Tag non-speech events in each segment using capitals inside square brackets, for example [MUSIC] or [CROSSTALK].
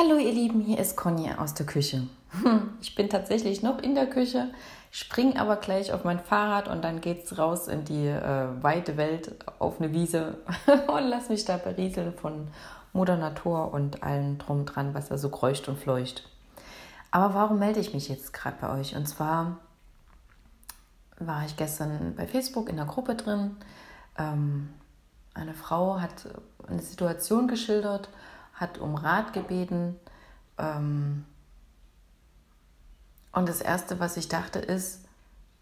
Hallo ihr Lieben, hier ist Conny aus der Küche. Hm, ich bin tatsächlich noch in der Küche, spring aber gleich auf mein Fahrrad und dann geht's raus in die äh, weite Welt auf eine Wiese [LAUGHS] und lass mich da berieseln von Mutter Natur und allem drum dran, was da so kreucht und fleucht. Aber warum melde ich mich jetzt gerade bei euch? Und zwar war ich gestern bei Facebook in der Gruppe drin. Ähm, eine Frau hat eine Situation geschildert hat um Rat gebeten. Ähm, und das Erste, was ich dachte, ist,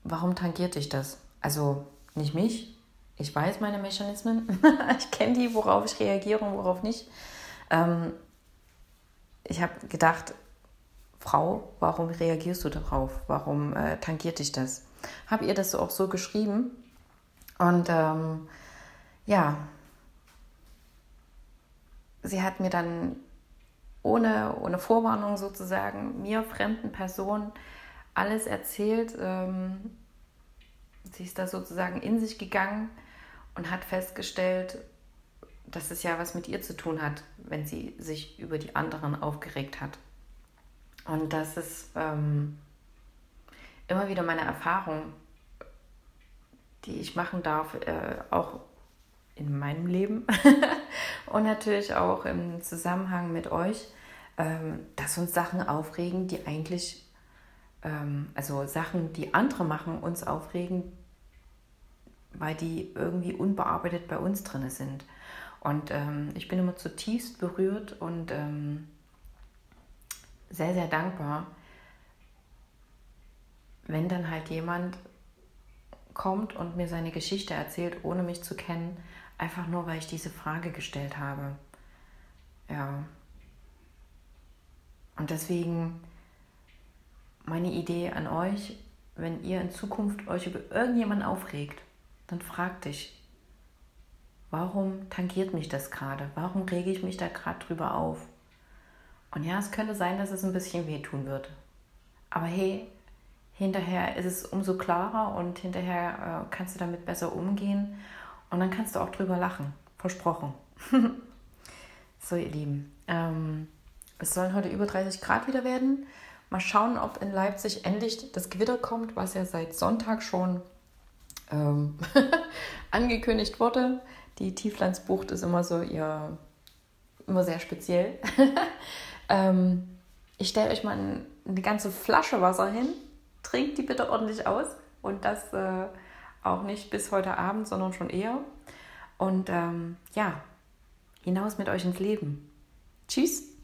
warum tangiert dich das? Also nicht mich. Ich weiß meine Mechanismen. [LAUGHS] ich kenne die, worauf ich reagiere und worauf nicht. Ähm, ich habe gedacht, Frau, warum reagierst du darauf? Warum äh, tangiert dich das? Habe ihr das auch so geschrieben? Und ähm, ja, sie hat mir dann ohne, ohne Vorwarnung sozusagen, mir, fremden Personen, alles erzählt. Ähm, sie ist da sozusagen in sich gegangen und hat festgestellt, dass es ja was mit ihr zu tun hat, wenn sie sich über die anderen aufgeregt hat. Und das ist ähm, immer wieder meine Erfahrung, die ich machen darf, äh, auch in meinem Leben [LAUGHS] und natürlich auch im Zusammenhang mit euch, ähm, dass uns Sachen aufregen, die eigentlich, ähm, also Sachen, die andere machen, uns aufregen, weil die irgendwie unbearbeitet bei uns drin sind. Und ähm, ich bin immer zutiefst berührt und sehr, sehr dankbar, wenn dann halt jemand kommt und mir seine Geschichte erzählt, ohne mich zu kennen Einfach nur, weil ich diese Frage gestellt habe. Ja. Und deswegen meine Idee an euch, wenn ihr in Zukunft euch über irgendjemanden aufregt, dann fragt dich, warum tangiert mich das gerade? Warum rege ich mich da gerade drüber auf? Und ja, es könnte sein, dass es ein bisschen wehtun wird. Aber hey, hinterher ist es umso klarer und hinterher äh, kannst du damit besser umgehen und dann kannst du auch drüber lachen. Versprochen. [LAUGHS] so, ihr Lieben. Ähm, es sollen heute über 30 Grad wieder werden. Mal schauen, ob in Leipzig endlich das Gewitter kommt, was ja seit Sonntag schon ähm, [LAUGHS] angekündigt wurde. Die Tieflandsbucht ist immer so ihr, immer sehr speziell. [LAUGHS] ähm, ich stelle euch mal eine ganze Flasche Wasser hin. Trinkt die bitte ordentlich aus und das äh, auch nicht bis heute Abend, sondern schon eher. Und ähm, ja, hinaus mit euch ins Leben. Tschüss.